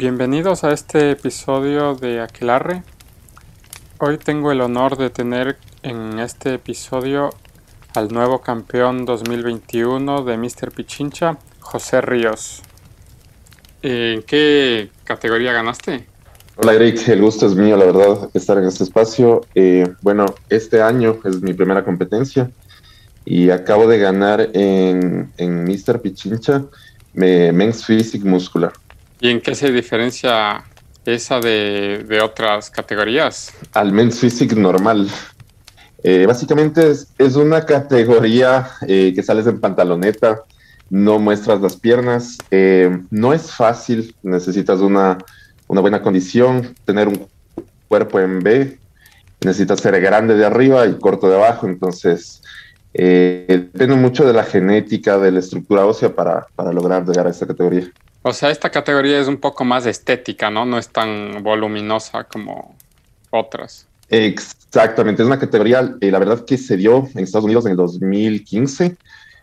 Bienvenidos a este episodio de Aquelarre. Hoy tengo el honor de tener en este episodio al nuevo campeón 2021 de Mr. Pichincha, José Ríos. ¿En qué categoría ganaste? Hola Eric, el gusto es mío, la verdad, estar en este espacio. Eh, bueno, este año es mi primera competencia y acabo de ganar en, Mr. Pichincha Men's Physique Muscular. ¿Y en qué se diferencia esa de, otras categorías? Al Men's Physique normal. Eh, básicamente es, una categoría eh, que sales en pantaloneta, no muestras las piernas, eh, no es fácil, necesitas una buena condición, tener un cuerpo en B, necesitas ser grande de arriba y corto de abajo, entonces eh, depende mucho de la genética, de la estructura ósea para, para lograr llegar a esta categoría. O sea, esta categoría es un poco más estética, ¿no? No es tan voluminosa como otras. Exactamente, es una categoría, eh, la verdad que se dio en Estados Unidos en el 2015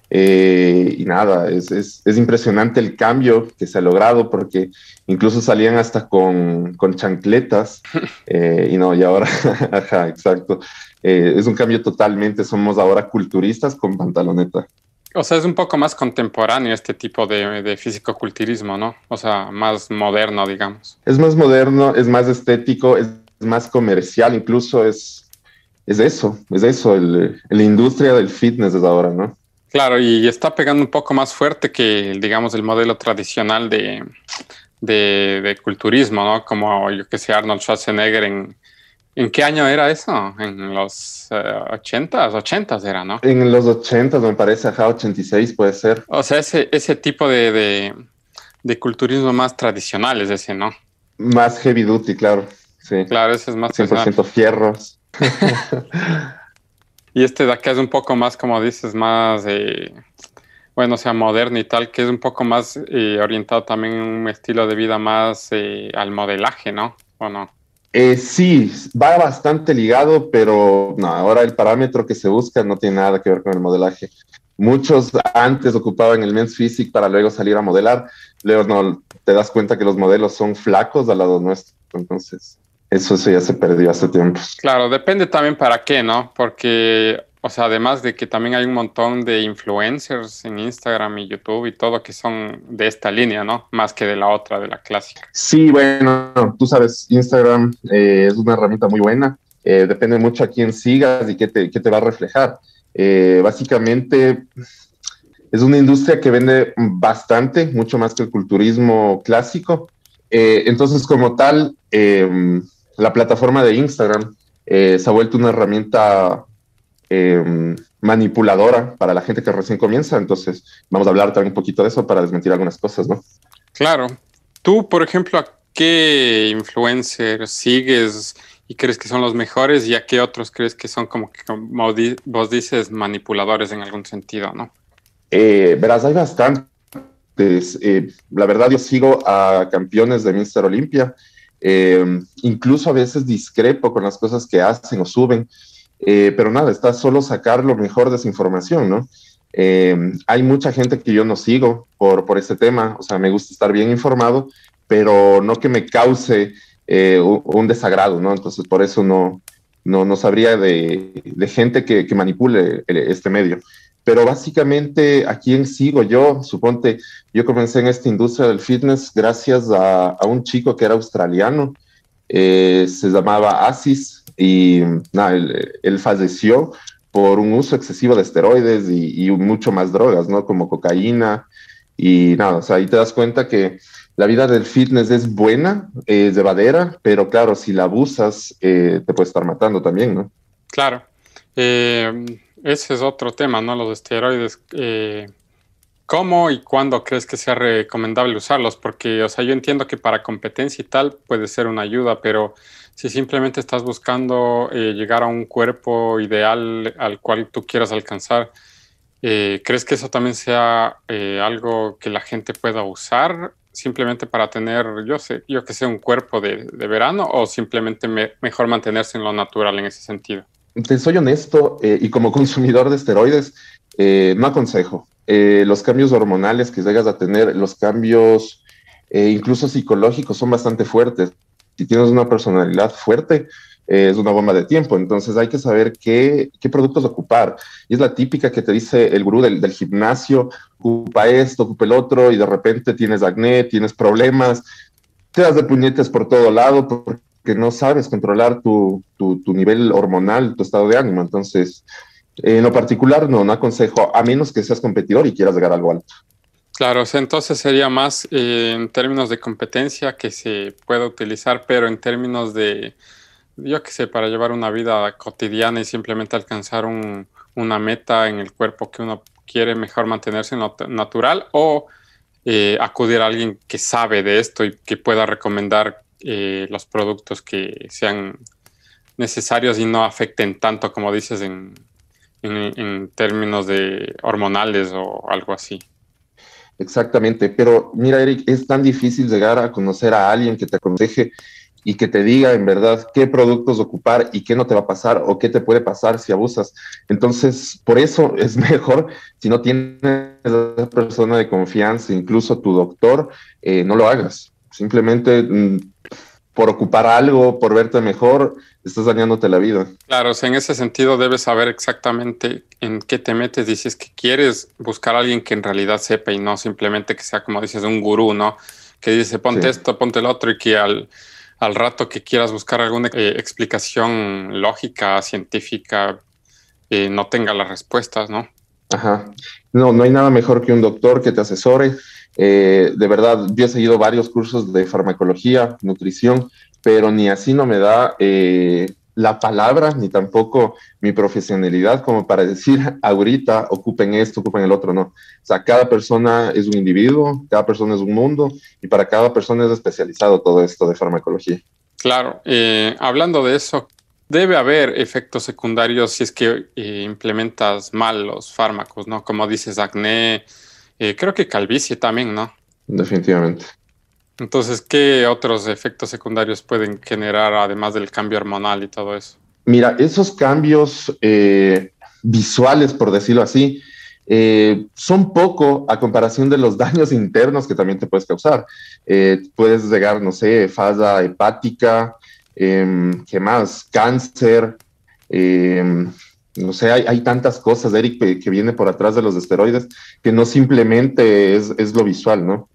eh, y nada, es, es, es, impresionante el cambio que se ha logrado porque incluso salían hasta con, con chancletas eh, y no, y ahora, ajá, exacto, eh, es un cambio totalmente, somos ahora culturistas con pantaloneta. O sea, es un poco más contemporáneo este tipo de, de físico-culturismo, ¿no? O sea, más moderno, digamos. Es más moderno, es más estético, es más comercial, incluso es, es eso, es eso, el, la industria del fitness es ahora, ¿no? Claro, y está pegando un poco más fuerte que, digamos, el modelo tradicional de, de, de culturismo, ¿no? Como yo que sé, Arnold Schwarzenegger en, ¿En qué año era eso? ¿En los uh, 80s? 80s era, ¿no? En los 80 me parece, ajá, 86 puede ser. O sea, ese, ese tipo de, de, de, culturismo más tradicional es ese, ¿no? Más heavy duty, claro. Sí. Claro, ese es más 100% fierros. Y este de acá es un poco más, como dices, más, eh, bueno, o sea, moderno y tal, que es un poco más eh, orientado también en un estilo de vida más eh, al modelaje, ¿no? ¿O no? Eh, sí, va bastante ligado, pero no, ahora el parámetro que se busca no tiene nada que ver con el modelaje. Muchos antes ocupaban el men's physique para luego salir a modelar, luego no te das cuenta que los modelos son flacos al lado nuestro, entonces eso ya se perdió hace tiempo. Claro, depende también para qué, ¿no? Porque, o sea, además de que también hay un montón de influencers en Instagram y YouTube y todo que son de esta línea, ¿no? Más que de la otra, de la clásica. Sí, bueno, tú sabes, Instagram eh, es una herramienta muy buena. Eh, depende mucho a quién sigas y qué te, qué te va a reflejar. Eh, básicamente es una industria que vende bastante, mucho más que el culturismo clásico. entonces, como tal, la plataforma de Instagram se ha vuelto una herramienta eh, manipuladora para la gente que recién comienza. Entonces, vamos a hablar también un poquito de eso para desmentir algunas cosas, ¿no? Claro. Tú, por ejemplo, ¿a qué influencer sigues y crees que son los mejores y a qué otros crees que son como que, como vos dices, manipuladores en algún sentido, ¿no? Eh, verás, hay bastantes. Eh, la verdad, yo sigo a campeones de Mr. Olympia. Eh, incluso a veces discrepo con las cosas que hacen o suben, eh, pero nada, está solo sacar lo mejor de esa información, ¿no? Eh, hay mucha gente que yo no sigo por, por este tema, o sea, me gusta estar bien informado, pero no que me cause eh, un, desagrado, ¿no? Entonces, por eso no, no, no sabría de, de gente que, que manipule este medio pero básicamente a quién sigo yo, suponte, yo comencé en esta industria del fitness gracias a un chico que era australiano, eh, se llamaba Asis y nada, él, falleció por un uso excesivo de esteroides y, y, mucho más drogas, ¿no? Como cocaína y nada, o sea, ahí te das cuenta que la vida del fitness es buena, es llevadera, pero claro, si la abusas, eh, te puede estar matando también, ¿no? Claro. Eh, ese es otro tema, ¿no? Los esteroides. Eh, ¿Cómo y cuándo crees que sea recomendable usarlos? Porque, o sea, yo entiendo que para competencia y tal puede ser una ayuda, pero si simplemente estás buscando eh, llegar a un cuerpo ideal al cual tú quieras alcanzar, eh, ¿crees que eso también sea eh, algo que la gente pueda usar simplemente para tener, yo sé, yo que sé, un cuerpo de, verano o simplemente me, mejor mantenerse en lo natural en ese sentido? te soy honesto eh, y como consumidor de esteroides, eh, no aconsejo. Eh, los cambios hormonales que llegas a tener, los cambios eh, incluso psicológicos, son bastante fuertes. Si tienes una personalidad fuerte, eh, es una bomba de tiempo. Entonces hay que saber qué, qué, productos ocupar. Y es la típica que te dice el gurú del, del, gimnasio, ocupa esto, ocupa el otro, y de repente tienes acné, tienes problemas, te das de puñetes por todo lado porque no sabes controlar tu, tu, tu nivel hormonal, tu estado de ánimo. Entonces, en lo particular, no, no aconsejo, a menos que seas competidor y quieras llegar a algo alto. Claro, entonces sería más eh, en términos de competencia que se pueda utilizar, pero en términos de, yo qué sé, para llevar una vida cotidiana y simplemente alcanzar un, una meta en el cuerpo que uno quiere mejor mantenerse natural o eh, acudir a alguien que sabe de esto y que pueda recomendar eh, los productos que sean necesarios y no afecten tanto como dices en, en, términos de hormonales o algo así. Exactamente, pero mira, Eric, es tan difícil llegar a conocer a alguien que te aconseje y que te diga en verdad qué productos ocupar y qué no te va a pasar o qué te puede pasar si abusas. Entonces, por eso es mejor, si no tienes a persona de confianza, incluso tu doctor, eh, no lo hagas. Simplemente mm, por ocupar algo, por verte mejor, estás dañándote la vida. Claro, o sea, en ese sentido debes saber exactamente en qué te metes. Dices que quieres buscar a alguien que en realidad sepa y no simplemente que sea, como dices, un gurú, ¿no? Que dice, ponte sí. esto, ponte el otro y que al, al rato que quieras buscar alguna eh, explicación lógica, científica, eh, no tenga las respuestas, ¿no? Ajá. No, no hay nada mejor que un doctor que te asesore eh, de verdad, yo he seguido varios cursos de farmacología, nutrición, pero ni así no me da eh, la palabra ni tampoco mi profesionalidad como para decir ahorita ocupen esto, ocupen el otro, no. O sea, cada persona es un individuo, cada persona es un mundo y para cada persona es especializado todo esto de farmacología. Claro, eh, hablando de eso, debe haber efectos secundarios si es que eh, implementas mal los fármacos, ¿no? Como dices, acné, eh, creo que calvicie también, ¿no? Definitivamente. Entonces, ¿qué otros efectos secundarios pueden generar además del cambio hormonal y todo eso? Mira, esos cambios eh, visuales, por decirlo así, eh, son poco a comparación de los daños internos que también te puedes causar. Eh, puedes llegar, no sé, falla hepática, em, ¿qué más? Cáncer, em, no sé, hay, tantas cosas, Eric, que, que, viene por atrás de los esteroides, que no simplemente es, es lo visual, ¿no?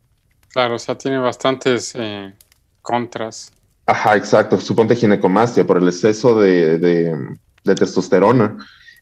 Claro, o sea, tiene bastantes eh, contras. Ajá, exacto. Suponte ginecomastia por el exceso de, de, testosterona.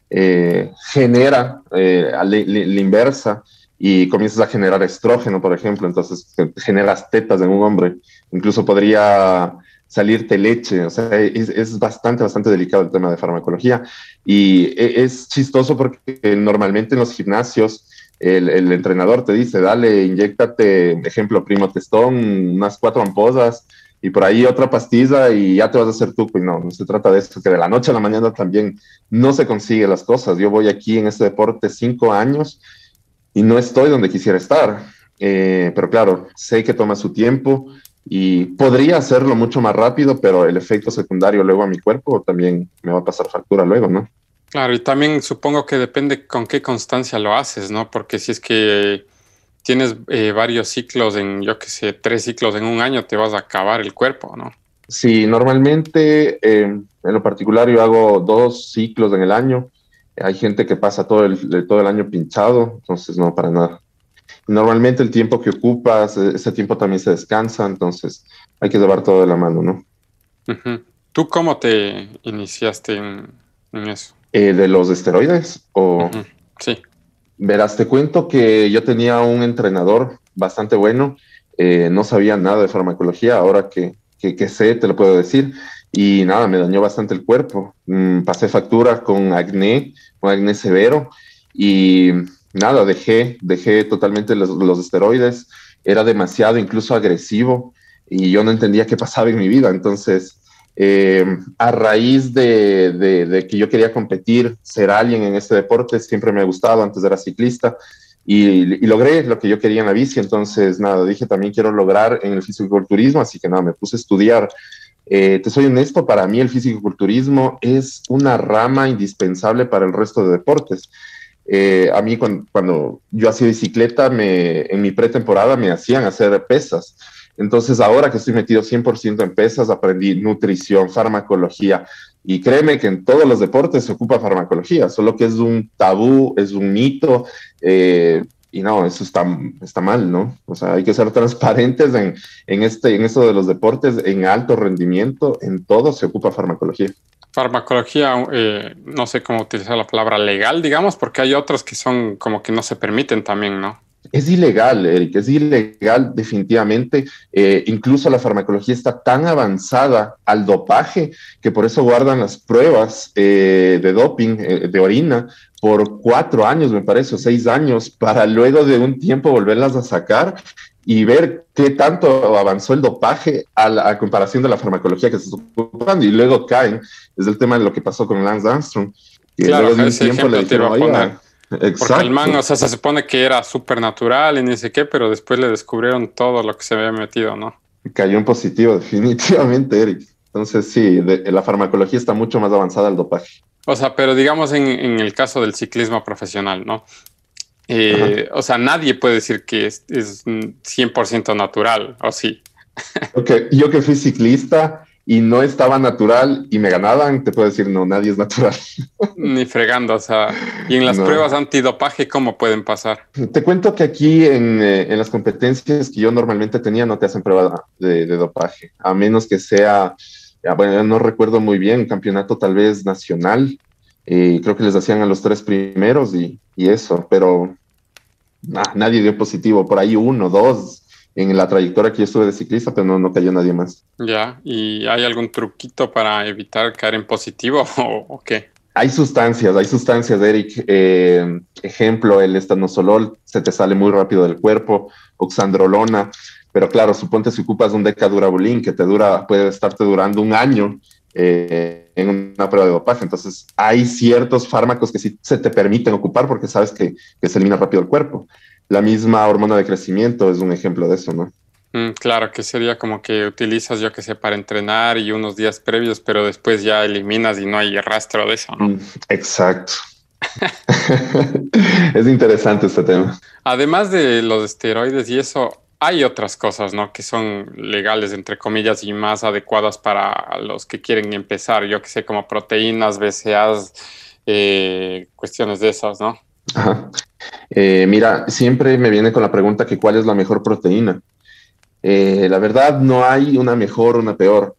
Eh, genera eh, la, la inversa y comienzas a generar estrógeno, por ejemplo, entonces generas tetas en un hombre. Incluso podría salirte leche. O sea, es, es, bastante, bastante delicado el tema de farmacología. Y e, es chistoso porque normalmente en los gimnasios el, el entrenador te dice, dale, inyectate, ejemplo, primo testón, unas cuatro ampollas y por ahí otra pastilla y ya te vas a hacer tú. Y no, no se trata de esto, que de la noche a la mañana también no se consigue las cosas. Yo voy aquí en este deporte cinco años y no estoy donde quisiera estar. Eh, pero claro, sé que toma su tiempo y podría hacerlo mucho más rápido, pero el efecto secundario luego a mi cuerpo también me va a pasar factura luego, ¿no? Claro, y también supongo que depende con qué constancia lo haces, ¿no? Porque si es que tienes eh, varios ciclos en, yo qué sé, tres ciclos en un año, te vas a acabar el cuerpo, ¿no? Sí, normalmente, eh, en lo particular, yo hago dos ciclos en el año. Hay gente que pasa todo el, todo el año pinchado, entonces no, para nada. Normalmente el tiempo que ocupas, e, ese tiempo también se descansa, entonces hay que llevar todo de la mano, ¿no? Uh -huh. ¿Tú cómo te iniciaste en, en eso? Eh, ¿De los esteroides? O... Uh -huh. Sí. Verás, te cuento que yo tenía un entrenador bastante bueno, eh, no sabía nada de farmacología, ahora que, que, que, sé, te lo puedo decir, y nada, me dañó bastante el cuerpo. Mm, pasé factura con acné, con acné severo, y nada, dejé, dejé totalmente los, los, esteroides, era demasiado incluso agresivo y yo no entendía qué pasaba en mi vida. Entonces, eh, a raíz de, que yo quería competir, ser alguien en este deporte, siempre me ha gustado, antes era ciclista. Y, logré lo que yo quería en la bici, entonces nada, dije también quiero lograr en el fisiculturismo, así que nada, me puse a estudiar eh, te soy honesto, para mí el fisiculturismo es una rama indispensable para el resto de deportes. Eh, a mí cuando, yo hacía bicicleta, en mi pretemporada me hacían hacer pesas. Entonces, ahora que estoy metido 100% en pesas, aprendí nutrición, farmacología. Y créeme que en todos los deportes se ocupa farmacología, solo que es un tabú, es un mito. Eh, y no, eso está, está mal, ¿no? O sea, hay que ser transparentes en, en, este, en esto de los deportes, en alto rendimiento, en todo se ocupa farmacología. Farmacología, eh, no sé cómo utilizar la palabra legal, digamos, porque hay otros que son como que no se permiten también, ¿no? Es ilegal, Eric, es ilegal definitivamente. Eh, incluso la farmacología está tan avanzada al dopaje que por eso guardan las pruebas eh, de doping, de orina, por cuatro años, me parece, o seis años, para luego de un tiempo volverlas a sacar y ver qué tanto avanzó el dopaje a, la, comparación de la farmacología que se está ocupando y luego caen. Es el tema de lo que pasó con Lance Armstrong. Que luego de un tiempo le dijeron, Exacto. Porque el man, o sea, se supone que era súper natural y ni sé qué, pero después le descubrieron todo lo que se había metido, ¿no? Cayó en positivo, definitivamente, Eric. Entonces, sí, la farmacología está mucho más avanzada al dopaje. O sea, pero digamos en, el caso del ciclismo profesional, ¿no? Eh, o sea, nadie puede decir que es, 100% natural, ¿o sí? Okay. Yo que fui ciclista y no estaba natural y me ganaban, te puedo decir, no, nadie es natural. Ni fregando, o sea, y en las pruebas antidopaje, ¿cómo pueden pasar? Te cuento que aquí en, eh, en, las competencias que yo normalmente tenía no te hacen prueba de, de dopaje, a menos que sea bueno, no recuerdo muy bien, un campeonato tal vez nacional, eh, creo que les hacían a los tres primeros y, eso, pero nadie dio positivo, por ahí uno, dos, en la trayectoria que yo estuve de ciclista, pero no, no cayó nadie más. Ya, ¿y hay algún truquito para evitar caer en positivo o, qué? Hay sustancias, hay sustancias, Eric. Eh, ejemplo, el estanosolol se te sale muy rápido del cuerpo, oxandrolona pero claro, suponte si ocupas un decadurabulín que te dura, puede estarte durando un año eh, en una prueba de dopaje. Entonces, hay ciertos fármacos que sí se te permiten ocupar porque sabes que, se elimina rápido el cuerpo. La misma hormona de crecimiento es un ejemplo de eso, ¿no? Mm, claro, que sería como que utilizas, yo que sé, para entrenar y unos días previos, pero después ya eliminas y no hay rastro de eso, ¿no? Mm, exacto. es interesante este tema. Además de los esteroides y eso, hay otras cosas, ¿no? Que son legales, entre comillas, y más adecuadas para los que quieren empezar. Yo que sé, como proteínas, BCAAs, eh, cuestiones de esas, ¿no? Ajá. Eh, mira, siempre me viene con la pregunta que cuál es la mejor proteína. Eh, la verdad, no hay una mejor una peor.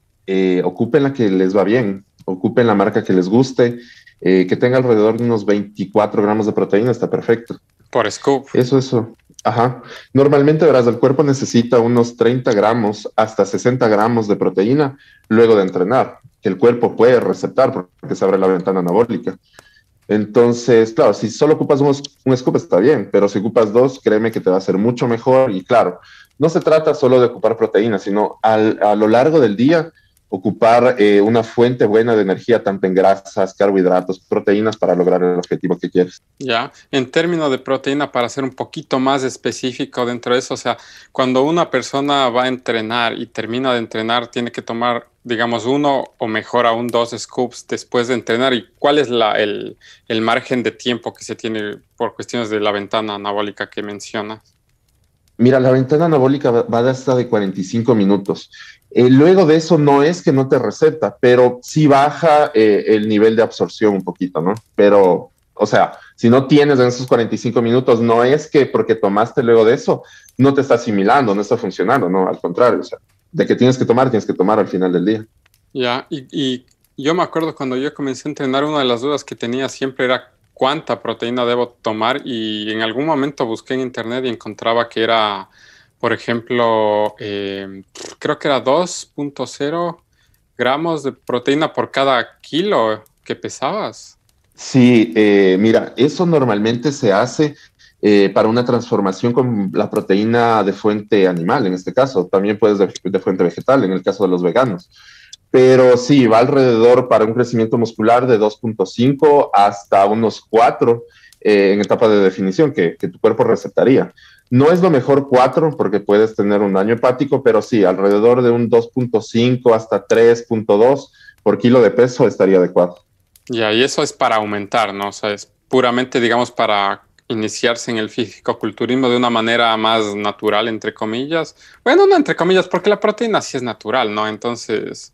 ocupen la que les va bien, ocupen la marca que les guste, que tenga alrededor de unos 24 gramos de proteína, está perfecto. Por scoop. Eso, eso. Ajá. Normalmente, verás, el cuerpo necesita unos 30 gramos hasta 60 gramos de proteína luego de entrenar, que el cuerpo puede receptar porque se abre la ventana anabólica. Entonces, claro, si solo ocupas un, un scoop está bien, pero si ocupas dos, créeme que te va a ser mucho mejor. Y claro, no se trata solo de ocupar proteína, sino al, a lo largo del día ocupar eh, una fuente buena de energía, tanto en grasas, carbohidratos, proteínas, para lograr el objetivo que quieres. Ya, en términos de proteína, para ser un poquito más específico dentro de eso, o sea, cuando una persona va a entrenar y termina de entrenar, tiene que tomar, digamos, uno o mejor aún dos scoops después de entrenar. ¿Y cuál es la, el, el margen de tiempo que se tiene por cuestiones de la ventana anabólica que mencionas? Mira, la ventana anabólica va de hasta de 45 minutos. Eh, luego de eso no es que no te receta, pero sí baja eh, el nivel de absorción un poquito, ¿no? Pero, o sea, si no tienes en esos 45 minutos, no es que porque tomaste luego de eso, no te está asimilando, no está funcionando, ¿no? Al contrario, o sea, de que tienes que tomar, tienes que tomar al final del día. Ya, y, y yo me acuerdo cuando yo comencé a entrenar, una de las dudas que tenía siempre era cuánta proteína debo tomar y en algún momento busqué en internet y encontraba que era por ejemplo, eh, creo que era 2.0 gramos de proteína por cada kilo que pesabas. Sí, eh, mira, eso normalmente se hace eh, para una transformación con la proteína de fuente animal, en este caso. También puedes de, fuente vegetal, en el caso de los veganos. Pero sí, va alrededor para un crecimiento muscular de 2.5 hasta unos 4 en etapa de definición que, que tu cuerpo recetaría. No es lo mejor 4 porque puedes tener un daño hepático, pero sí, alrededor de un 2.5 hasta 3.2 por kilo de peso estaría adecuado. Ya, y eso es para aumentar, ¿no? O sea, es puramente, digamos, para iniciarse en el físico-culturismo de una manera más natural, entre comillas. Bueno, no entre comillas, porque la proteína sí es natural, ¿no? Entonces,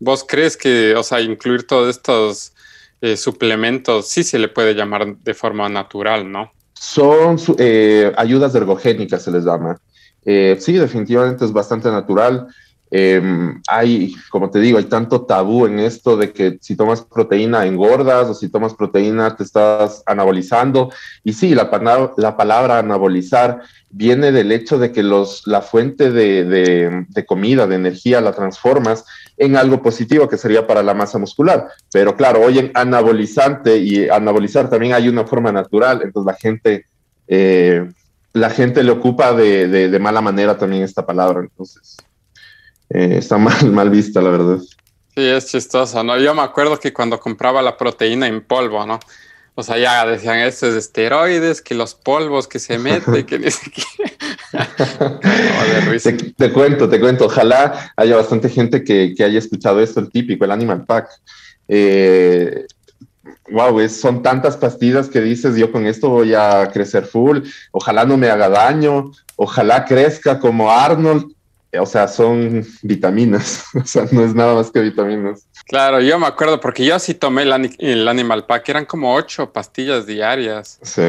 ¿vos crees que, o sea, incluir todos estos eh, suplementos sí se le puede llamar de forma natural, ¿no? Son eh, ayudas ergogénicas, se les llama. Eh, sí, definitivamente es bastante natural. Em, hay, como te digo, hay tanto tabú en esto de que si tomas proteína engordas o si tomas proteína te estás anabolizando. Y sí, la, la palabra anabolizar viene del hecho de que los, la fuente de, de, comida, de energía, la transformas en algo positivo que sería para la masa muscular. Pero claro, hoy en anabolizante y anabolizar también hay una forma natural, entonces la gente... Eh, la gente le ocupa de, de mala manera también esta palabra, entonces eh, está mal, mal vista, la verdad. Sí, es chistoso, ¿no? Yo me acuerdo que cuando compraba la proteína en polvo, ¿no? O sea, ya decían, esto es esteroides, que los polvos que se mete, que ni siquiera... te, te, cuento, te cuento. Ojalá haya bastante gente que, que, haya escuchado esto, el típico, el Animal Pack. Eh, wow, es, son tantas pastillas que dices, yo con esto voy a crecer full, ojalá no me haga daño, ojalá crezca como Arnold o sea, son vitaminas, o sea, no es nada más que vitaminas. Claro, yo me acuerdo porque yo sí tomé el, Animal Pack, eran como ocho pastillas diarias. Sí.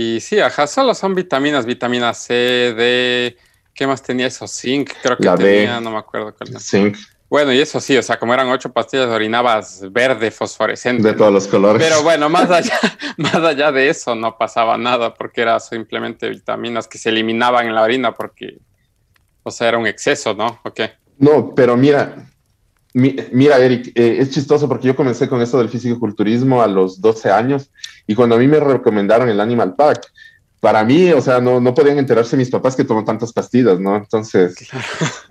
Y sí, ajá, solo son vitaminas, vitamina C, D, ¿qué más tenía eso? Zinc, creo que tenía, no me acuerdo cuál. Zinc. Bueno, y eso sí, o sea, como eran ocho pastillas, orinabas verde, fosforescente. De todos los colores. Pero bueno, más allá, más allá de eso no pasaba nada porque era simplemente vitaminas que se eliminaban en la orina porque o sea, era un exceso, ¿no? Ok. No, pero mira, mira, Eric, eh, es chistoso porque yo comencé con esto del físico-culturismo a los 12 años y cuando a mí me recomendaron el Animal Pack, para mí, o sea, no, no podían enterarse mis papás que toman tantas pastillas, ¿no? Entonces,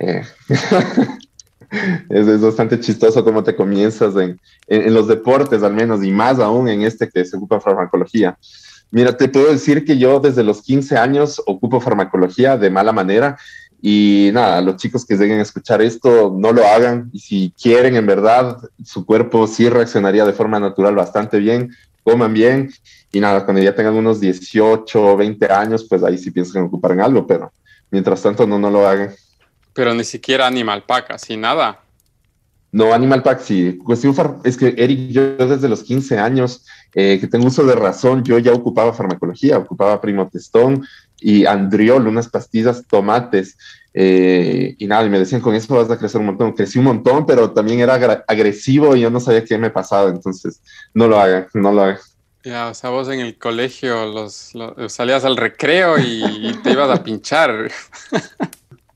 eh, es, bastante chistoso cómo te comienzas en, en, los deportes al menos y más aún en este que se ocupa farmacología. Mira, te puedo decir que yo desde los 15 años ocupo farmacología de mala manera y nada, los chicos que lleguen a escuchar esto, no lo hagan. Y si quieren, en verdad, su cuerpo sí reaccionaría de forma natural bastante bien, coman bien. Y nada, cuando ya tengan unos 18 o 20 años, pues ahí sí piensan ocupar en algo, pero mientras tanto no, no lo hagan. Pero ni siquiera Animal Pack, así nada. No, Animal Pack sí. Cuestión es que Eric, yo desde los 15 años eh, que tengo uso de razón, yo ya ocupaba farmacología, ocupaba primotestón, y andriol, unas pastillas, tomates. Eh, y nada, y me decían, con eso vas a crecer un montón. Crecí un montón, pero también era agresivo y yo no sabía qué me pasaba. Entonces, no lo hagan, no lo hagan. Ya, o sea, vos en el colegio los, salías al recreo y, te ibas a pinchar.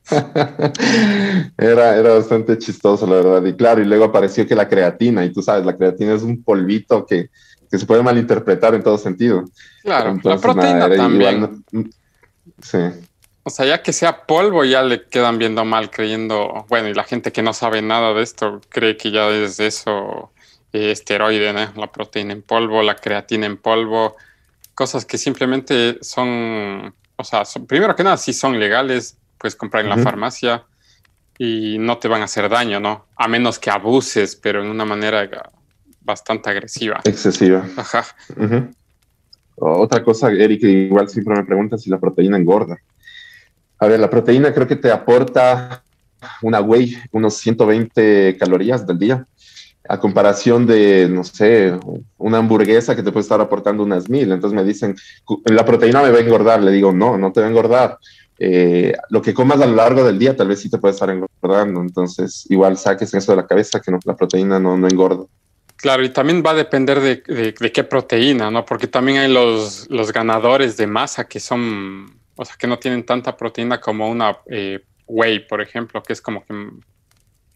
era, era bastante chistoso, la verdad. Y claro, y luego apareció que la creatina, y tú sabes, la creatina es un polvito que, que se puede malinterpretar en todo sentido. Claro, la proteína también. Sí. O sea, ya que sea polvo, ya le quedan viendo mal, creyendo, bueno, y la gente que no sabe nada de esto cree que ya es eso eh, esteroide, ¿no? La proteína en polvo, la creatina en polvo, cosas que simplemente son, o sea, primero que nada, si son legales, puedes comprar en la farmacia y no te van a hacer daño, ¿no? A menos que abuses, pero en una manera bastante agresiva. Excesiva. Ajá. Otra cosa, Eric, igual siempre me preguntan si la proteína engorda. A ver, la proteína creo que te aporta una whey, unos 120 calorías del día, a comparación de, no sé, una hamburguesa que te puede estar aportando unas mil. Entonces me dicen, la proteína me va a engordar. Le digo, no, no te va a engordar. Eh, lo que comas a lo largo del día tal vez sí te puede estar engordando. Entonces, igual saques eso de la cabeza, que la proteína no, no engorda. Claro, y también va a depender de, qué proteína, ¿no? Porque también hay los, los, ganadores de masa que son, o sea, que no tienen tanta proteína como una eh, whey, por ejemplo, que es como que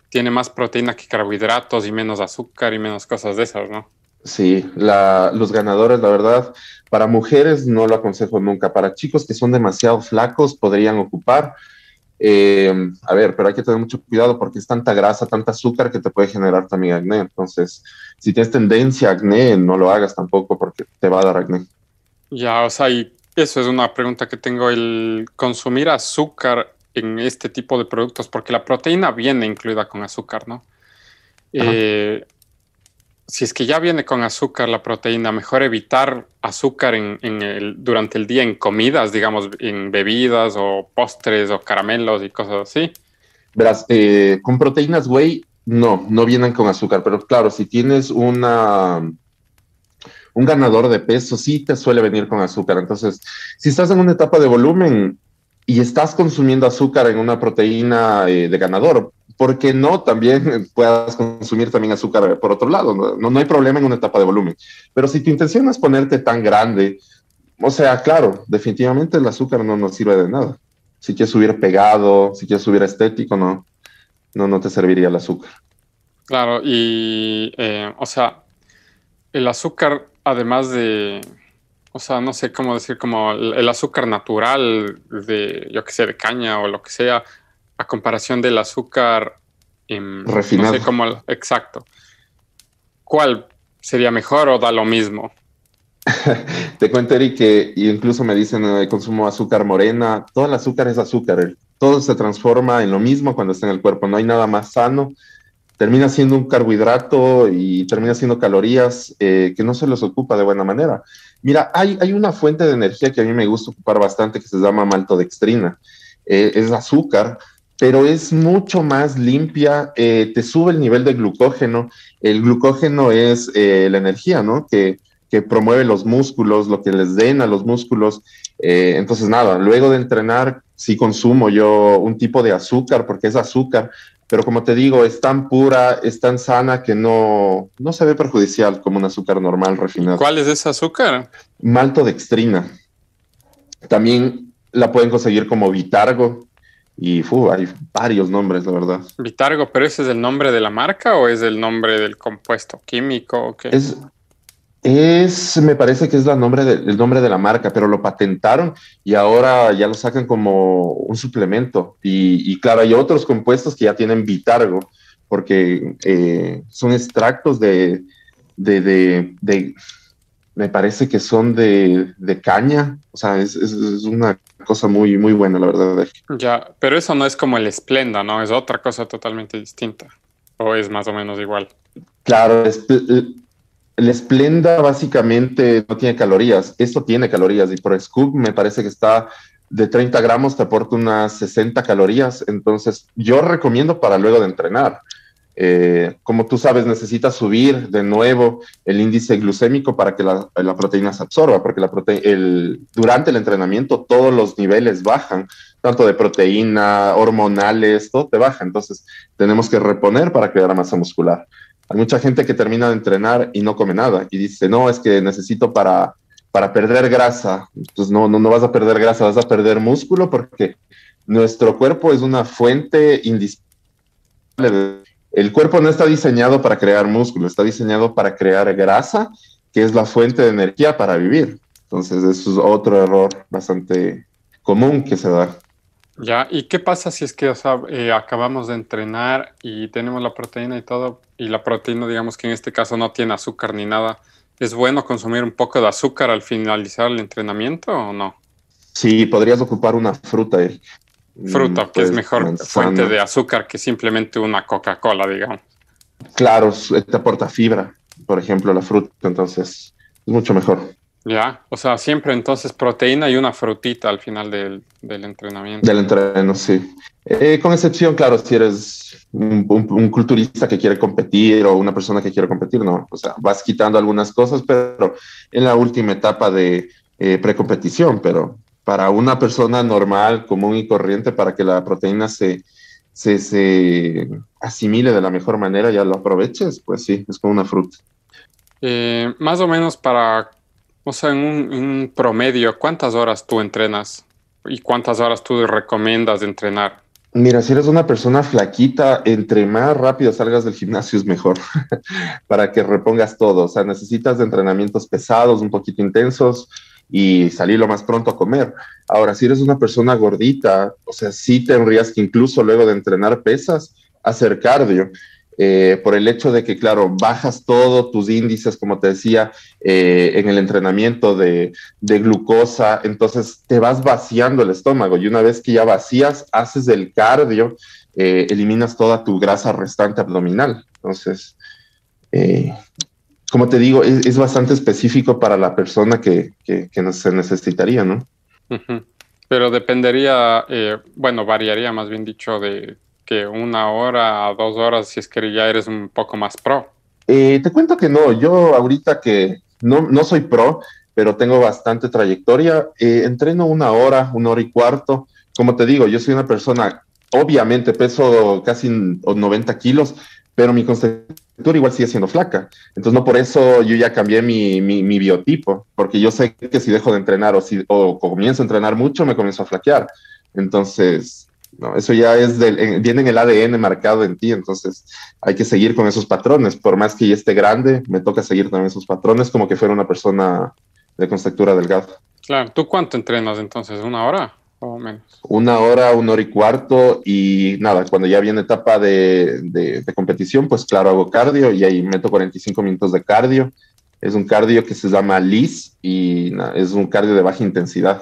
tiene más proteína que carbohidratos y menos azúcar y menos cosas de esas, ¿no? Sí, los ganadores, la verdad, para mujeres no lo aconsejo nunca. Para chicos que son demasiado flacos podrían ocupar, eh, a ver, pero hay que tener mucho cuidado porque es tanta grasa, tanta azúcar que te puede generar también acné. Entonces, si tienes tendencia a acné, no lo hagas tampoco porque te va a dar acné. Ya, o sea, y eso es una pregunta que tengo, el consumir azúcar en este tipo de productos, porque la proteína viene incluida con azúcar, ¿no? Eh, si es que ya viene con azúcar la proteína, mejor evitar azúcar durante el día en comidas, digamos, en bebidas o postres o caramelos y cosas así. Verás, eh, con proteínas whey, no, no vienen con azúcar, pero claro, si tienes una un ganador de peso, sí te suele venir con azúcar. Entonces, si estás en una etapa de volumen y estás consumiendo azúcar en una proteína eh, de ganador, ¿por qué no también puedas consumir también azúcar por otro lado? ¿no? No, hay problema en una etapa de volumen. Pero si tu intención es ponerte tan grande, o sea, claro, definitivamente el azúcar no nos sirve de nada. Si quieres subir pegado, si quieres subir estético, no, no, no te serviría el azúcar. Claro, y, eh, o sea, el azúcar, además de, o sea, no sé cómo decir, como el, azúcar natural de, yo que sé, de caña o lo que sea, a comparación del azúcar refinado. No sé cómo, exacto. ¿Cuál sería mejor o da lo mismo? Te cuento, Eric, que incluso me dicen que eh, consumo azúcar morena. Todo el azúcar es azúcar. Todo se transforma en lo mismo cuando está en el cuerpo. No hay nada más sano. Termina siendo un carbohidrato y termina siendo calorías eh, que no se los ocupa de buena manera. Mira, hay, hay una fuente de energía que a mí me gusta ocupar bastante que se llama maltodextrina. Eh, es azúcar, pero es mucho más limpia, eh, te sube el nivel de glucógeno. El glucógeno es eh, la energía, ¿no? Que, que, promueve los músculos, lo que les den a los músculos. Entonces, nada, luego de entrenar, sí consumo yo un tipo de azúcar, porque es azúcar, pero como te digo, es tan pura, es tan sana que no, no se ve perjudicial como un azúcar normal refinado. ¿Cuál es ese azúcar? Maltodextrina. También la pueden conseguir como Vitargo, y hay varios nombres, la verdad. Vitargo, pero ese es el nombre de la marca o es el nombre del compuesto químico? Es, es, me parece que es la nombre de, el nombre de la marca, pero lo patentaron y ahora ya lo sacan como un suplemento. Y, claro, hay otros compuestos que ya tienen Vitargo, porque eh, son extractos de, de, me parece que son de, caña, o sea, es, es, una cosa muy, muy buena, la verdad. Ya, pero eso no es como el Splenda, ¿no? Es otra cosa totalmente distinta. ¿O es más o menos igual? Claro, el Splenda básicamente no tiene calorías. Esto tiene calorías y por Scoop me parece que está de 30 gramos, te aporta unas 60 calorías. Entonces, yo recomiendo para luego de entrenar. Eh, como tú sabes, necesitas subir de nuevo el índice glucémico para que la, proteína se absorba, porque la el, durante el entrenamiento todos los niveles bajan, tanto de proteína, hormonales, todo te baja. Entonces, tenemos que reponer para crear masa muscular. Hay mucha gente que termina de entrenar y no come nada y dice, no, es que necesito para, para perder grasa. Entonces, no, no, no vas a perder grasa, vas a perder músculo porque nuestro cuerpo es una fuente indispensable el cuerpo no está diseñado para crear músculo, está diseñado para crear grasa, que es la fuente de energía para vivir. Entonces, eso es otro error bastante común que se da. Ya, ¿y qué pasa si es que eh, acabamos de entrenar y tenemos la proteína y todo, y la proteína, digamos que en este caso no tiene azúcar ni nada? ¿Es bueno consumir un poco de azúcar al finalizar el entrenamiento o no? Sí, podrías ocupar una fruta, fruta, que es pues, mejor fuente de azúcar que simplemente una Coca-Cola, digamos. Claro, te aporta fibra, por ejemplo, la fruta, entonces es mucho mejor. Ya, o sea, siempre entonces proteína y una frutita al final del, entrenamiento. Del entreno, sí. Eh, con excepción, claro, si eres un, culturista que quiere competir o una persona que quiere competir, no, o sea, vas quitando algunas cosas, pero en la última etapa de eh, precompetición, pero para una persona normal, común y corriente, para que la proteína se, se, asimile de la mejor manera, ya lo aproveches, pues sí, es como una fruta. Eh, más o menos para, o sea, en un, promedio, ¿cuántas horas tú entrenas? ¿Y cuántas horas tú recomiendas entrenar? Mira, si eres una persona flaquita, entre más rápido salgas del gimnasio es mejor para que repongas todo. O sea, necesitas de entrenamientos pesados, un poquito intensos, y salir lo más pronto a comer. Ahora, si eres una persona gordita, o sea, sí tendrías que incluso luego de entrenar pesas, hacer cardio. Eh, por el hecho de que, claro, bajas todos tus índices, como te decía, eh, en el entrenamiento de, glucosa, entonces te vas vaciando el estómago y una vez que ya vacías, haces el cardio, eh, eliminas toda tu grasa restante abdominal. Entonces, como te digo, es, bastante específico para la persona que, que, se necesitaría, ¿no? Pero dependería, bueno, variaría más bien dicho de que una hora a dos horas si es que ya eres un poco más pro. Eh, te cuento que no, yo ahorita que no, no soy pro, pero tengo bastante trayectoria, eh, entreno una hora, una hora y cuarto. Como te digo, yo soy una persona, obviamente peso casi 90 kilos, pero mi constitución igual sigue siendo flaca. Entonces, no por eso yo ya cambié mi, mi, biotipo, porque yo sé que si dejo de entrenar o, si, o comienzo a entrenar mucho, me comienzo a flaquear. Entonces, no, eso ya es del, viene en el ADN marcado en ti, entonces hay que seguir con esos patrones. Por más que ya esté grande, me toca seguir también esos patrones como que fuera una persona de constatura delgada. Claro, ¿tú cuánto entrenas entonces? ¿Una hora o menos? Una hora, una hora y cuarto y nada, cuando ya viene etapa de, de, competición, pues claro, hago cardio y ahí meto 45 minutos de cardio. Es un cardio que se llama LIS y es un cardio de baja intensidad.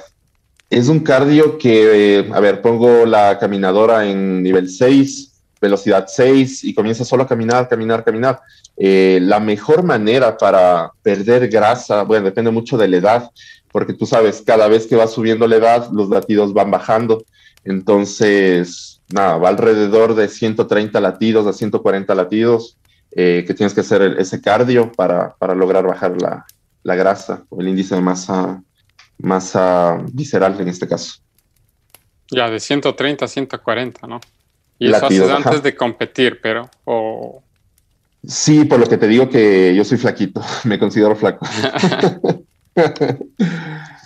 Es un cardio que, eh, a ver, pongo la caminadora en nivel 6, velocidad 6 y comienza solo a caminar, caminar, caminar. Eh, la mejor manera para perder grasa, bueno, depende mucho de la edad, porque tú sabes, cada vez que va subiendo la edad, los latidos van bajando. Entonces, nada, va alrededor de 130 latidos a 140 latidos eh, que tienes que hacer ese cardio para, para lograr bajar la, la grasa o el índice de masa masa visceral en este caso. Ya, de 130 a 140, ¿no? Y eso haces antes de competir, pero... O... Sí, por lo que te digo que yo soy flaquito, me considero flaco.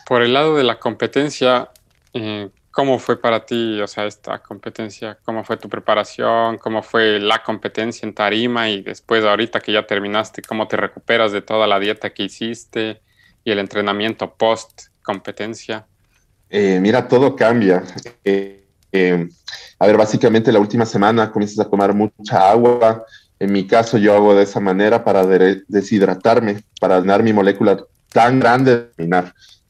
por el lado de la competencia, eh, ¿cómo fue para ti, o sea, esta competencia? ¿Cómo fue tu preparación? ¿Cómo fue la competencia en tarima? Y después, ahorita que ya terminaste, ¿cómo te recuperas de toda la dieta que hiciste y el entrenamiento post competencia? Eh, mira, todo cambia. Eh, eh, a ver, básicamente la última semana comienzas a tomar mucha agua. En mi caso, yo hago de esa manera para deshidratarme, para dar mi molécula tan grande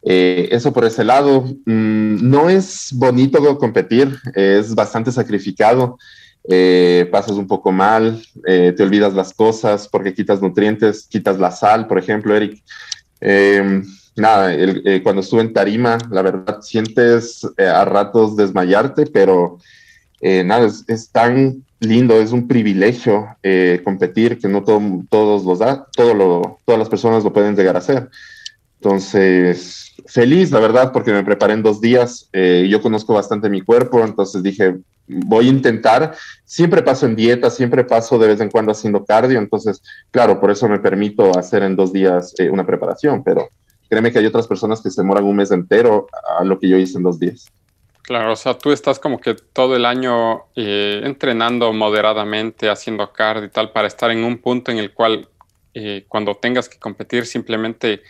eso por ese lado. Mm, no es bonito competir, es bastante sacrificado. pasas un poco mal, te olvidas las cosas porque quitas nutrientes, quitas la sal, por ejemplo, Eric nada, eh, cuando estuve en Tarima, la verdad sientes eh, a ratos desmayarte, pero eh, nada, es, tan lindo, es un privilegio competir que no todos los da, todo lo, todas las personas lo pueden llegar a hacer. Entonces, feliz, la verdad, porque me preparé en dos días. yo conozco bastante mi cuerpo, entonces dije, voy a intentar. Siempre paso en dieta, siempre paso de vez en cuando haciendo cardio. Entonces, claro, por eso me permito hacer en dos días una preparación, pero créeme que hay otras personas que se demoran un mes entero a lo que yo hice en dos días. Claro, o sea, tú estás como que todo el año eh, entrenando moderadamente, haciendo cardio y tal, para estar en un punto en el cual eh, cuando tengas que competir simplemente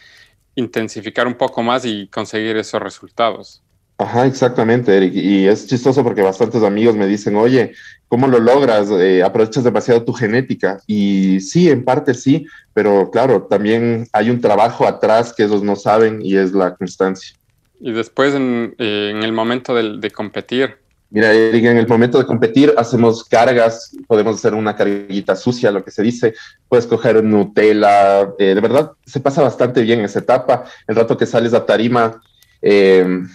intensificar un poco más y conseguir esos resultados. Ajá, exactamente, Eric. Y es chistoso porque bastantes amigos me dicen, oye, ¿cómo lo logras? Eh, aprovechas demasiado tu genética. Y sí, en parte sí, pero claro, también hay un trabajo atrás que ellos no saben y es la constancia. Y después en, eh, el momento de, competir. Mira, Eric, en el momento de competir hacemos cargas, podemos hacer una carguita sucia, lo que se dice, puedes coger Nutella, eh, de verdad se pasa bastante bien esa etapa. El rato que sales a tarima, ¿qué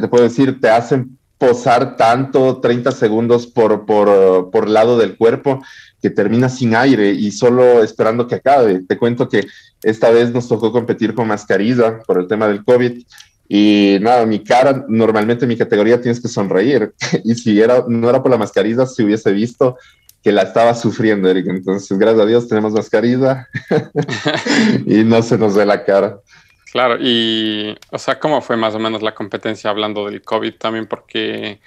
te puedo decir? Te hacen posar tanto 30 segundos por, por, por lado del cuerpo que termina sin aire y solo esperando que acabe. Te cuento que esta vez nos tocó competir con mascarilla por el tema del COVID y nada, mi cara, normalmente en mi categoría tienes que sonreír y si era, no era por la mascarilla, se hubiese visto que la estaba sufriendo, Eric. Entonces, gracias a Dios tenemos mascarilla y no se nos ve la cara. Claro, y, o sea, ¿cómo fue más o menos la competencia hablando del COVID también? Porque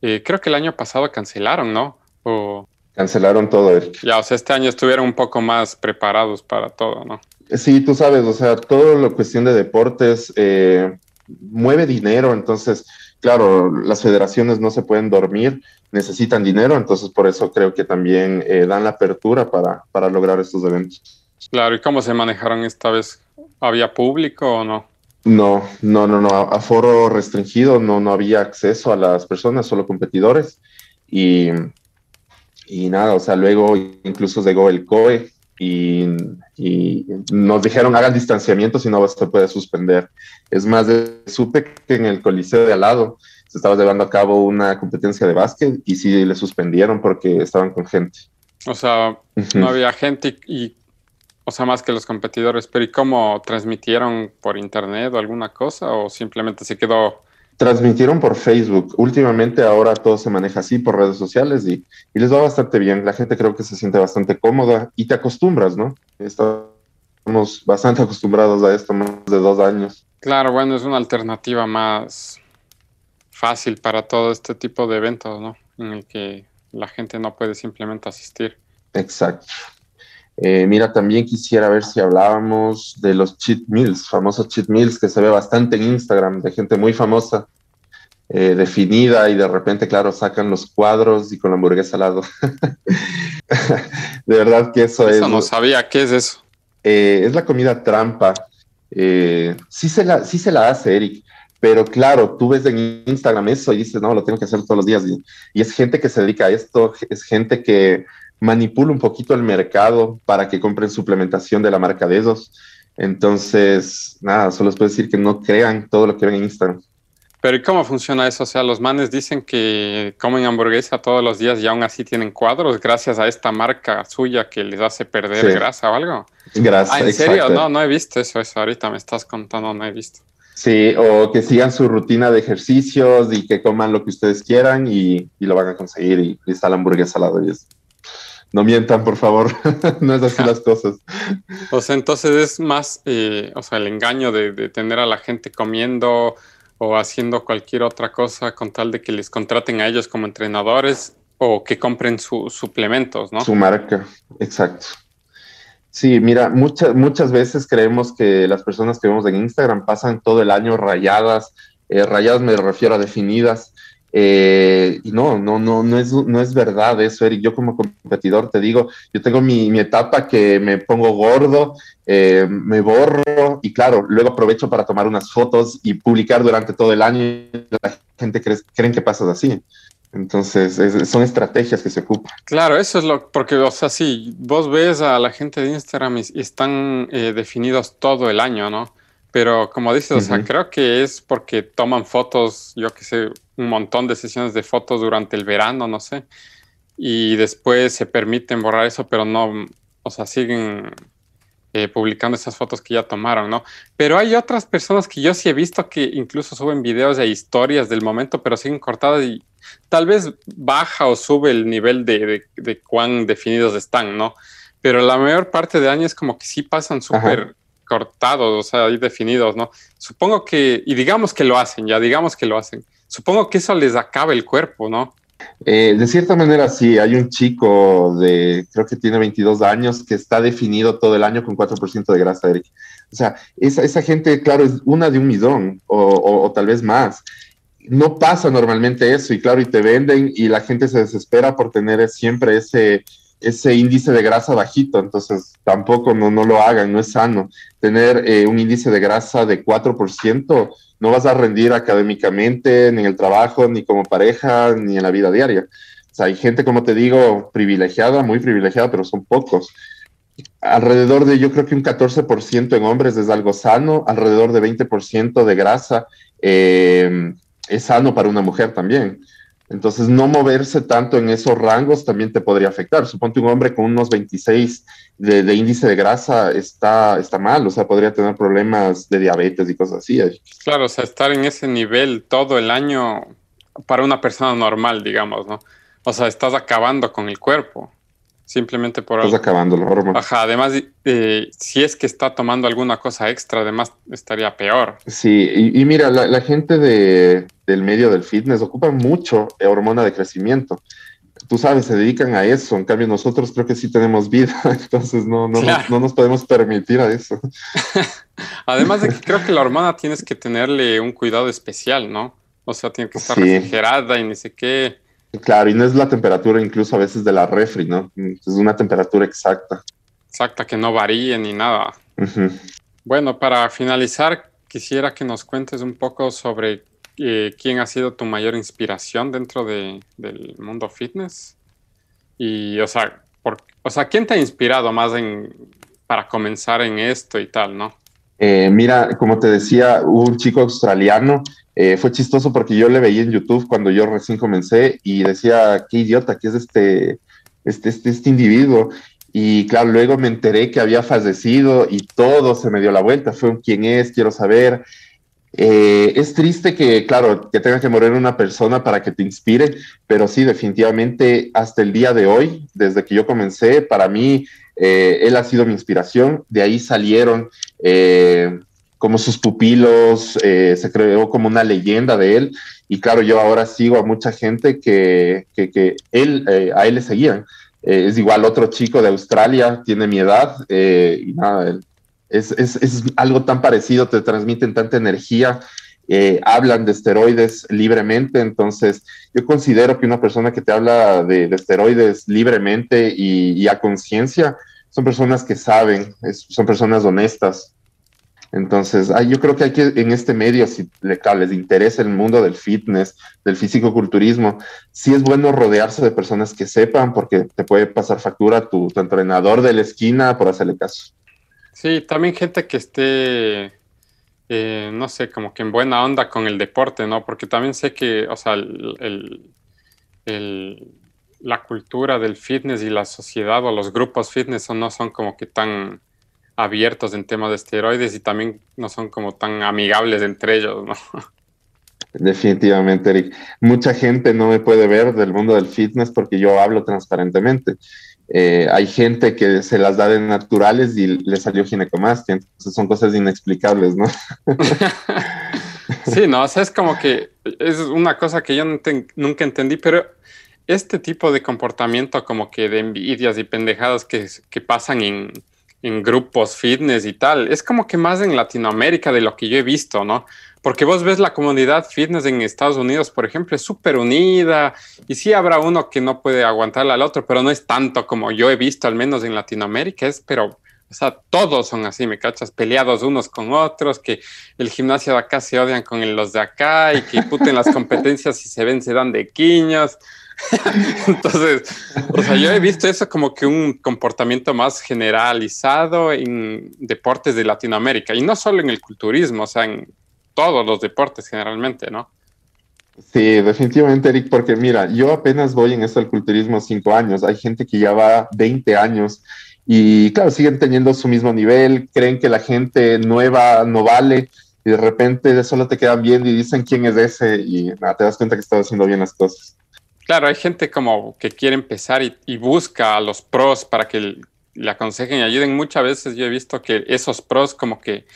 eh, creo que el año pasado cancelaron, ¿no? O... Cancelaron todo. Ya, o sea, este año estuvieron un poco más preparados para todo, ¿no? Sí, tú sabes, o sea, todo lo cuestión de deportes eh, mueve dinero, entonces, claro, las federaciones no se pueden dormir, necesitan dinero, entonces por eso creo que también eh, dan la apertura para, para lograr estos eventos. Claro, ¿y cómo se manejaron esta vez? ¿Había público o no? No, no, no, no. Aforo restringido, no, no había acceso a las personas, solo competidores. Y, y nada, o sea, luego incluso llegó el COE y y nos dijeron hagan distanciamiento si no se puede suspender. Es más, supe que en el coliseo de al lado se estaba llevando a cabo una competencia de básquet y sí le suspendieron porque estaban con gente. O sea, no había gente y, o sea, más que los competidores, pero ¿y cómo transmitieron por internet o alguna cosa o simplemente se quedó transmitieron por Facebook. Últimamente ahora todo se maneja así por redes sociales y, les va bastante bien. La gente creo que se siente bastante cómoda y te acostumbras, ¿no? Estamos bastante acostumbrados a esto más de dos años. Claro, bueno, es una alternativa más fácil para todo este tipo de eventos, ¿no? En el que la gente no puede simplemente asistir. Exacto. Eh, mira, también quisiera ver si hablábamos de los cheat meals, famosos cheat meals que se ve bastante en Instagram, de gente muy famosa, eh, definida y de repente, claro, sacan los cuadros y con la hamburguesa al lado. de verdad que eso, es... Eso no sabía, ¿qué es eso? Eh, es la comida trampa. sí, se la, sí se la hace, Eric. Pero claro, tú ves en Instagram eso y dices, no, lo tengo que hacer todos los días. y es gente que se dedica a esto, es gente que manipula un poquito el mercado para que compren suplementación de la marca de esos. Entonces, nada, solo les puedo decir que no crean todo lo que ven en Instagram. Pero ¿y cómo funciona eso? O sea, los manes dicen que comen hamburguesa todos los días y aún así tienen cuadros gracias a esta marca suya que les hace perder grasa o algo. Grasa. Ah, ¿En serio? No, no he visto eso, eso. Ahorita me estás contando, no he visto. Sí, o que sigan su rutina de ejercicios y que coman lo que ustedes quieran y, lo van a conseguir y, y está la hamburguesa al lado de no mientan, por favor. no es así las cosas. O sea, entonces es más, eh, o sea, el engaño de, tener a la gente comiendo o haciendo cualquier otra cosa con tal de que les contraten a ellos como entrenadores o que compren sus suplementos, ¿no? Su marca, exacto. Sí, mira, muchas, muchas veces creemos que las personas que vemos en Instagram pasan todo el año rayadas, eh, rayadas me refiero a definidas, eh, no, no, no, no es, no es verdad eso, Eric. Yo como competidor te digo, yo tengo mi, mi etapa que me pongo gordo, eh, me borro y claro, luego aprovecho para tomar unas fotos y publicar durante todo el año. La gente cree, creen que pasas así. Entonces, son estrategias que se ocupan. Claro, eso es lo, porque, o sea, sí, vos ves a la gente de Instagram y, están eh, definidos todo el año, ¿no? Pero como dices, o sea, creo que es porque toman fotos, yo que sé, un montón de sesiones de fotos durante el verano, no sé. Y después se permiten borrar eso, pero no, o sea, siguen eh, publicando esas fotos que ya tomaron, ¿no? Pero hay otras personas que yo sí he visto que incluso suben videos e historias del momento, pero siguen cortadas y tal vez baja o sube el nivel de, de cuán definidos están, ¿no? Pero la mayor parte de años como que sí pasan súper cortados, o sea, ahí definidos, ¿no? Supongo que, y digamos que lo hacen, ya digamos que lo hacen. Supongo que eso les acaba el cuerpo, ¿no? Eh, de cierta manera, sí. Hay un chico de, creo que tiene 22 años, que está definido todo el año con 4% de grasa, Eric. O sea, esa, esa gente, claro, es una de un millón o, o tal vez más no pasa normalmente eso y claro, y te venden y la gente se desespera por tener siempre ese, ese índice de grasa bajito, entonces tampoco no, no lo hagan, no es sano. Tener eh, un índice de grasa de 4% no vas a rendir académicamente, ni en el trabajo, ni como pareja, ni en la vida diaria. Hay gente, como te digo, privilegiada, muy privilegiada, pero son pocos. Alrededor de, yo creo que un 14% en hombres es algo sano, alrededor de 20% de grasa eh, es sano para una mujer también. Entonces, no moverse tanto en esos rangos también te podría afectar. Suponte un hombre con unos 26 de, índice de grasa está, está mal, o sea, podría tener problemas de diabetes y cosas así. Claro, o sea, estar en ese nivel todo el año para una persona normal, digamos, ¿no? O sea, estás acabando con el cuerpo simplemente por Estás acabando la hormona. Ajá, además, eh, si es que está tomando alguna cosa extra, además estaría peor. Sí, y, mira, la, gente de, del medio del fitness ocupa mucho hormona de crecimiento. Tú sabes, se dedican a eso. En cambio, nosotros creo que sí tenemos vida, entonces no, no, no, nos podemos permitir a eso. además de que creo que la hormona tienes que tenerle un cuidado especial, ¿no? O sea, tiene que estar refrigerada y ni sé qué. Claro, y no es la temperatura incluso a veces de la refri, ¿no? Es una temperatura exacta. Exacta, que no varíe ni nada. Bueno, para finalizar, quisiera que nos cuentes un poco sobre eh, quién ha sido tu mayor inspiración dentro del mundo fitness. Y, o sea, por, o sea, ¿quién te ha inspirado más en, para comenzar en esto y tal, ¿no? Eh, mira, como te decía, un chico australiano, eh, fue chistoso porque yo le veía en YouTube cuando yo recién comencé y decía, qué idiota, que es este, este, este, este individuo. Y claro, luego me enteré que había fallecido y todo se me dio la vuelta. Fue un quién es, quiero saber. Eh, es triste que, claro, que tenga que morir una persona para que te inspire, pero sí, definitivamente hasta el día de hoy, desde que yo comencé, para mí, eh, él ha sido mi inspiración. De ahí salieron eh, como sus pupilos, se creó como una leyenda de él. Y claro, yo ahora sigo a mucha gente que, que, que él, a él le seguían. es igual otro chico de Australia, tiene mi edad, y nada, él es, es, es, algo tan parecido, te transmiten tanta energía, eh, hablan de esteroides libremente, entonces yo considero que una persona que te habla de, de esteroides libremente y, a conciencia son personas que saben, son personas honestas. Entonces, ay, yo creo que hay que en este medio, si le, les interesa el mundo del fitness, del físico-culturismo, sí es bueno rodearse de personas que sepan, porque te puede pasar factura tu entrenador de la esquina por hacerle caso. Sí, también gente que esté, eh, no sé, como que en buena onda con el deporte, ¿no? Porque también sé que, o sea, el, el, la cultura del fitness y la sociedad o los grupos fitness no son como que tan abiertos en temas de esteroides y también no son como tan amigables entre ellos, ¿no? Definitivamente, Eric. Mucha gente no me puede ver del mundo del fitness porque yo hablo transparentemente. Eh, hay gente que se las da de naturales y le salió ginecomastia, entonces son cosas inexplicables, ¿no? sí, no, o sea, es como que es una cosa que yo nunca entendí, pero este tipo de comportamiento como que de envidias y pendejadas que, que pasan en, en grupos fitness y tal, es como que más en Latinoamérica de lo que yo he visto, ¿no? Porque vos ves la comunidad fitness en Estados Unidos, por ejemplo, es súper unida y sí habrá uno que no puede aguantarle al otro, pero no es tanto como yo he visto, al menos en Latinoamérica, es, pero, o sea, todos son así, me cachas, peleados unos con otros, que el gimnasio de acá se odian con los de acá y que puten las competencias y se ven, se dan de quiños. Entonces, o sea, yo he visto eso como que un comportamiento más generalizado en deportes de Latinoamérica y no solo en el culturismo, o sea, en todos los deportes generalmente, ¿no? Sí, definitivamente, Eric, porque mira, yo apenas voy en esto del culturismo cinco años, hay gente que ya va 20 años y claro, siguen teniendo su mismo nivel, creen que la gente nueva no vale y de repente solo te quedan viendo y dicen quién es ese y nada, te das cuenta que estás haciendo bien las cosas. Claro, hay gente como que quiere empezar y, y busca a los pros para que le aconsejen y ayuden. Muchas veces yo he visto que esos pros como que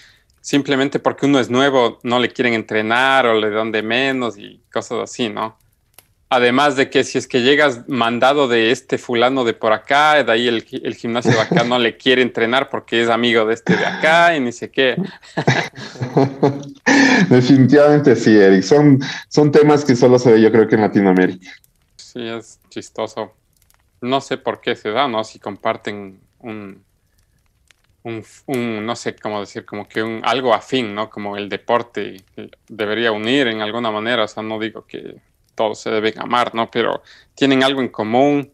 simplemente porque uno es nuevo no le quieren entrenar o le dan de menos y cosas así, ¿no? Además de que si es que llegas mandado de este fulano de por acá, de ahí el, el, gimnasio de acá no le quiere entrenar porque es amigo de este de acá y ni sé qué. Definitivamente sí, Eric. Son, son temas que solo se ve yo creo que en Latinoamérica. Sí, es chistoso. No sé por qué se da, ¿no? Si comparten un, un, no sé cómo decir, como que un, algo afín, ¿no? Como el deporte debería unir en alguna manera, o sea, no digo que todos se deben amar, ¿no? Pero tienen algo en común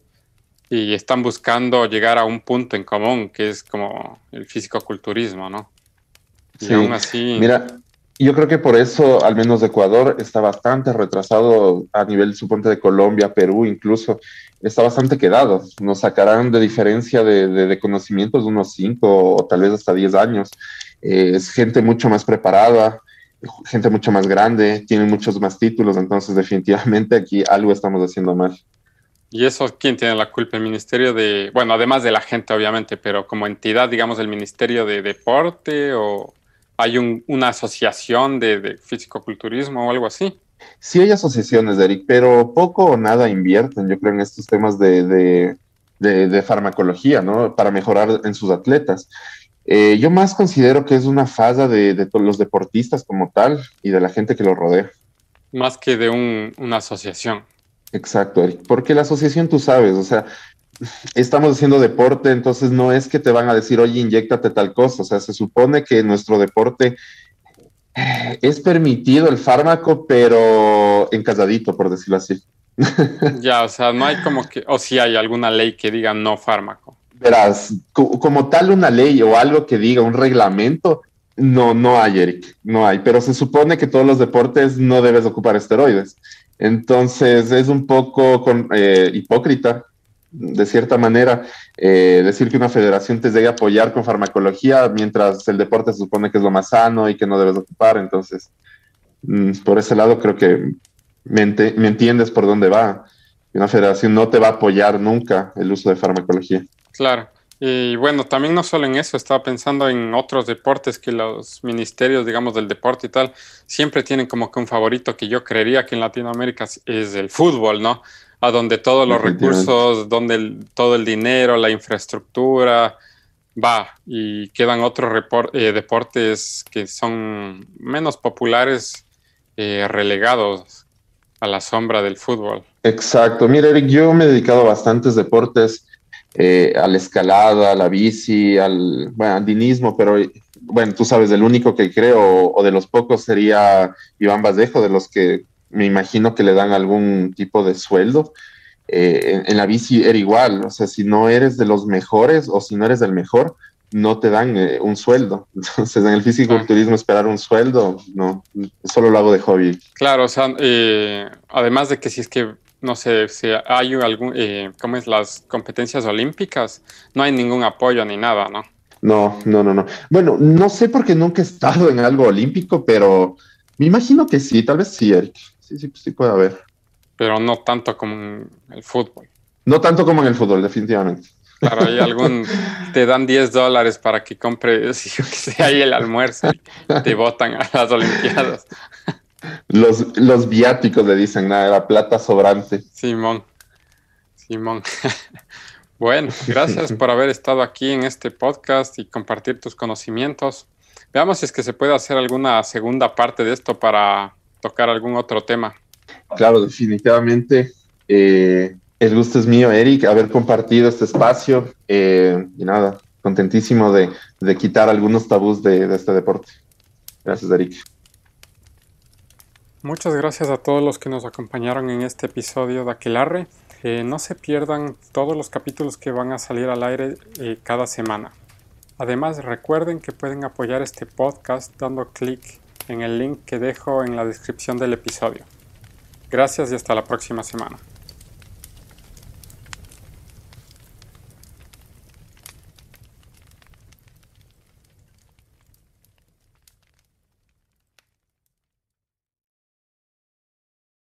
y están buscando llegar a un punto en común, que es como el físico-culturismo, ¿no? Y sí. aún así... Mira, yo creo que por eso, al menos Ecuador, está bastante retrasado a nivel, suponte, de Colombia, Perú incluso, está bastante quedado. Nos sacarán de diferencia de, de, conocimientos de unos 5 o tal vez hasta 10 años. Eh, es gente mucho más preparada, gente mucho más grande, tiene muchos más títulos, entonces definitivamente aquí algo estamos haciendo mal. ¿Y eso quién tiene la culpa? El Ministerio de, bueno, además de la gente obviamente, pero como entidad, digamos, el Ministerio de Deporte o hay un, una asociación de, de físico-culturismo o algo así? Sí hay asociaciones, Eric, pero poco o nada invierten, yo creo, en estos temas de, de, de, de farmacología, ¿no? Para mejorar en sus atletas. Eh, yo más considero que es una fase de, de, los deportistas como tal y de la gente que los rodea. Más que de un, una asociación. Exacto, Eric, porque la asociación tú sabes, o sea, estamos haciendo deporte, entonces no es que te van a decir, oye, inyectate tal cosa, o sea, se supone que nuestro deporte es permitido el fármaco, pero encasadito, por decirlo así. ya, o sea, no hay como que, o si hay alguna ley que diga no fármaco. Verás, como tal una ley o algo que diga, un reglamento, no, no hay, Eric, no hay, pero se supone que todos los deportes no debes ocupar esteroides. Entonces es un poco con, eh, hipócrita, de cierta manera, eh, decir que una federación te debe apoyar con farmacología mientras el deporte se supone que es lo más sano y que no debes ocupar. Entonces, mm, por ese lado creo que me, me entiendes por dónde va. Una federación no te va a apoyar nunca el uso de farmacología. Claro. Y bueno, también no solo en eso, estaba pensando en otros deportes que los ministerios, digamos, del deporte y tal, siempre tienen como que un favorito que yo creería que en Latinoamérica es el fútbol, ¿no? A donde todos los recursos, donde todo el dinero, la infraestructura va y quedan otros eh, deportes que son menos populares, eh, relegados a la sombra del fútbol. Exacto. Mira, Eric, yo me he dedicado a bastantes deportes eh, a la escalada, a la bici, al bueno, andinismo, pero bueno, tú sabes, el único que creo o de los pocos sería Iván Badejo, de los que me imagino que le dan algún tipo de sueldo. Eh, en, la bici era igual, o sea, si no eres de los mejores o si no eres del mejor, no te dan eh, un sueldo. Entonces, en el físico-culturismo esperar un sueldo, no, solo lo hago de hobby. Claro, o sea, además de que si es que no sé si hay algún, eh, ¿cómo es? Las competencias olímpicas, no hay ningún apoyo ni nada, ¿no? No, no, no, no. Bueno, no sé porque nunca he estado en algo olímpico, pero me imagino que sí, tal vez sí, Eric. Sí, sí, sí puede haber. Pero no tanto como en el fútbol. No tanto como en el fútbol, definitivamente. Claro, hay algún, te dan 10 dólares para que compres, yo que sé, ahí el almuerzo y te votan a las Olimpiadas. Los, los viáticos le dicen, nada, era plata sobrante. Simón, Simón. bueno, gracias por haber estado aquí en este podcast y compartir tus conocimientos. Veamos si es que se puede hacer alguna segunda parte de esto para tocar algún otro tema. Claro, definitivamente. Eh, el gusto es mío, Eric, haber compartido este espacio eh, y nada, contentísimo de, quitar algunos tabús de, de este deporte. Gracias, Eric. Muchas gracias a todos los que nos acompañaron en este episodio de Aquelarre. Eh, no se pierdan todos los capítulos que van a salir al aire cada semana. Además, recuerden que pueden apoyar este podcast dando clic en el link que dejo en la descripción del episodio. Gracias y hasta la próxima semana.